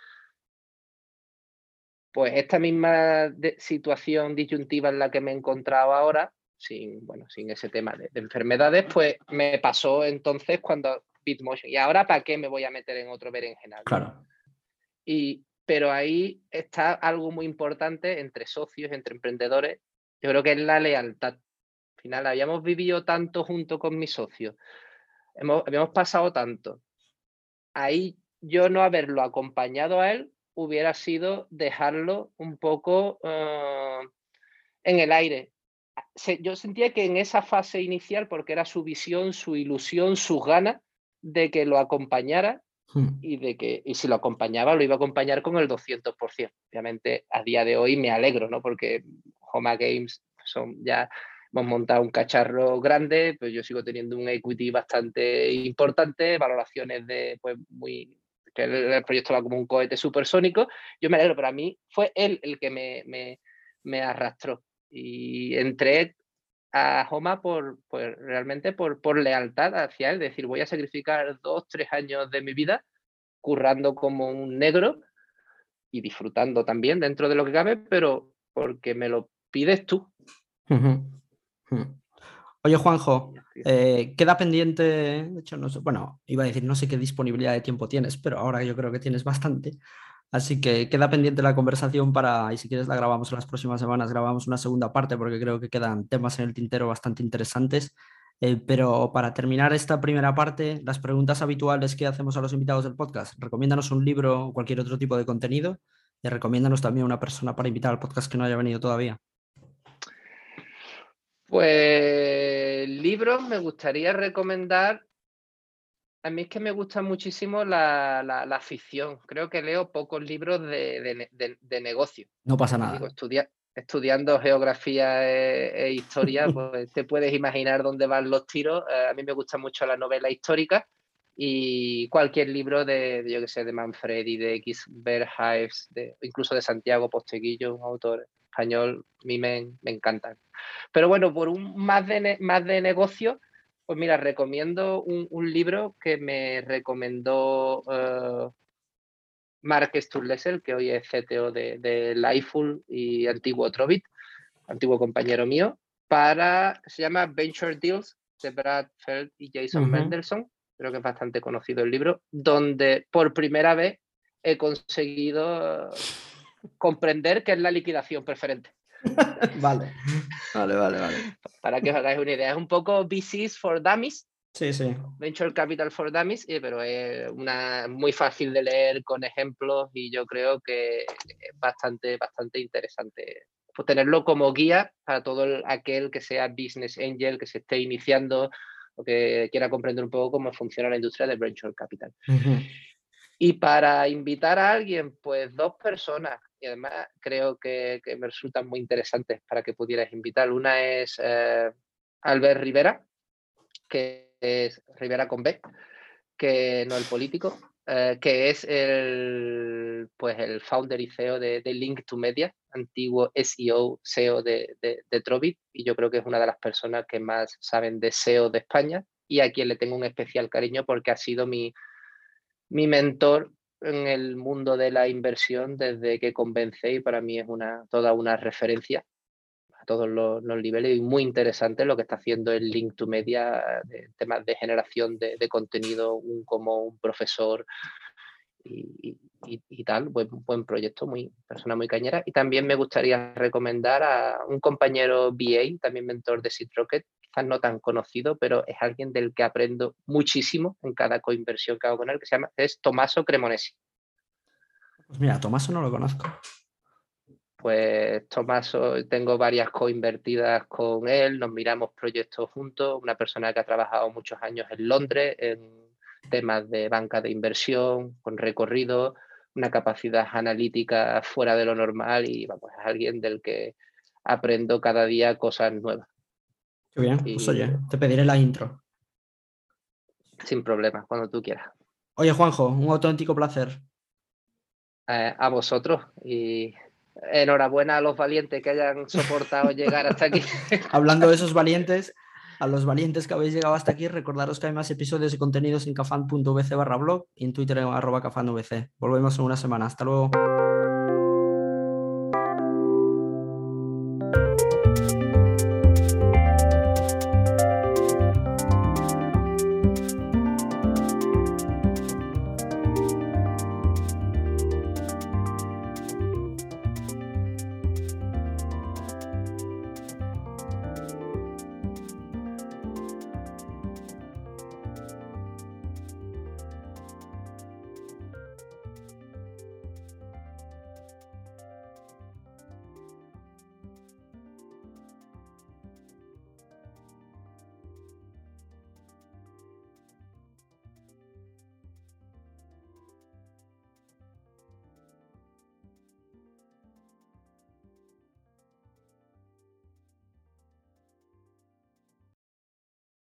pues esta misma situación disyuntiva en la que me encontraba ahora, sin, bueno, sin ese tema de, enfermedades, pues me pasó entonces cuando Bitmotion. ¿Y ahora para qué me voy a meter en otro berenjenal? Claro. Y, pero ahí está algo muy importante entre socios, entre emprendedores. Yo creo que es la lealtad. Al final, habíamos vivido tanto junto con mis socios, habíamos pasado tanto. Ahí yo no haberlo acompañado a él hubiera sido dejarlo un poco eh, en el aire. yo sentía que en esa fase inicial, porque era su visión, su ilusión, sus ganas de que lo acompañara. Y de que y si lo acompañaba lo iba a acompañar con el 200%. Obviamente a día de hoy me alegro, ¿no? Porque Homa Games son ya hemos montado un cacharro grande, pues yo sigo teniendo un equity bastante importante, valoraciones de, pues muy, que el, proyecto va como un cohete supersónico. Yo me alegro, pero a mí fue él el que me, me, me arrastró. Y entré a Homa por, pues realmente por, por lealtad hacia él, es decir, voy a sacrificar dos, tres años de mi vida currando como un negro y disfrutando también dentro de lo que cabe, pero porque me lo pides tú. Oye, Juanjo, eh, queda pendiente, de hecho, no sé, bueno, iba a decir, no sé qué disponibilidad de tiempo tienes, pero ahora yo creo que tienes bastante. Así que queda pendiente la conversación para, y si quieres la grabamos en las próximas semanas, grabamos una segunda parte porque creo que quedan temas en el tintero bastante interesantes. Eh, pero para terminar esta primera parte, las preguntas habituales que hacemos a los invitados del podcast, recomiéndanos un libro o cualquier otro tipo de contenido y recomiéndanos también una persona para invitar al podcast que no haya venido todavía. Pues libros me gustaría recomendar. A mí es que me gusta muchísimo la, la, ficción. Creo que leo pocos libros de, de, negocio. No pasa nada. estudiando geografía e, e historia, pues te puedes imaginar dónde van los tiros. Eh, a mí me gusta mucho la novela histórica y cualquier libro de, yo que sé, de Manfredi, de X. Berhives, de, incluso de Santiago Posteguillo, un autor español, a mí me, me encantan. Pero bueno, por un más de, más de negocio, pues mira, recomiendo un, libro que me recomendó uh, Mark Sturlesel, que hoy es CTO de, de Lifeful y antiguo Trovit, antiguo compañero mío, para, se llama Venture Deals de Brad Feld y Jason Mendelssohn, creo que es bastante conocido el libro, donde por primera vez he conseguido comprender qué es la liquidación preferente. vale, vale, vale, vale. Para que os hagáis una idea, es un poco VCs for Dummies. Sí, sí. Venture Capital for Dummies, pero es una, muy fácil de leer con ejemplos y yo creo que es bastante, bastante interesante pues tenerlo como guía para todo aquel que sea business angel, que se esté iniciando o que quiera comprender un poco cómo funciona la industria de Venture Capital. Y para invitar a alguien, pues dos personas, y además creo que, me resultan muy interesantes para que pudieras invitar. Una es eh, Albert Rivera, que es Rivera con B, que no el político, eh, que es el, pues el founder y CEO de, Link to Media, antiguo SEO, SEO de, de, de Trovit, y yo creo que es una de las personas que más saben de SEO de España y a quien le tengo un especial cariño porque ha sido mi, mi mentor en el mundo de la inversión desde que convencé y para mí es una, toda una referencia a todos los, niveles y muy interesante lo que está haciendo el Link to Media de temas de generación de, contenido, como un profesor y, tal, buen, buen proyecto, muy persona muy cañera. Y también me gustaría recomendar a un compañero BA, también mentor de Seed Rocket, quizás no tan conocido, pero es alguien del que aprendo muchísimo en cada coinversión que hago con él, que se llama, es Tomaso Cremonesi. Pues mira, Tomaso no lo conozco. Pues Tomaso, tengo varias coinvertidas con él, nos miramos proyectos juntos, una persona que ha trabajado muchos años en Londres en temas de banca de inversión, con recorrido, una capacidad analítica fuera de lo normal y vamos, es alguien del que aprendo cada día cosas nuevas. Qué bien, pues oye, te pediré la intro. Sin problema, cuando tú quieras. Oye, Juanjo, un auténtico placer. Eh, a vosotros y enhorabuena a los valientes que hayan soportado llegar hasta aquí. Hablando de esos valientes, a los valientes que habéis llegado hasta aquí, recordaros que hay más episodios y contenidos en cafan.vc barra blog y en Twitter en arroba cafanvc. Volvemos en una semana. Hasta luego.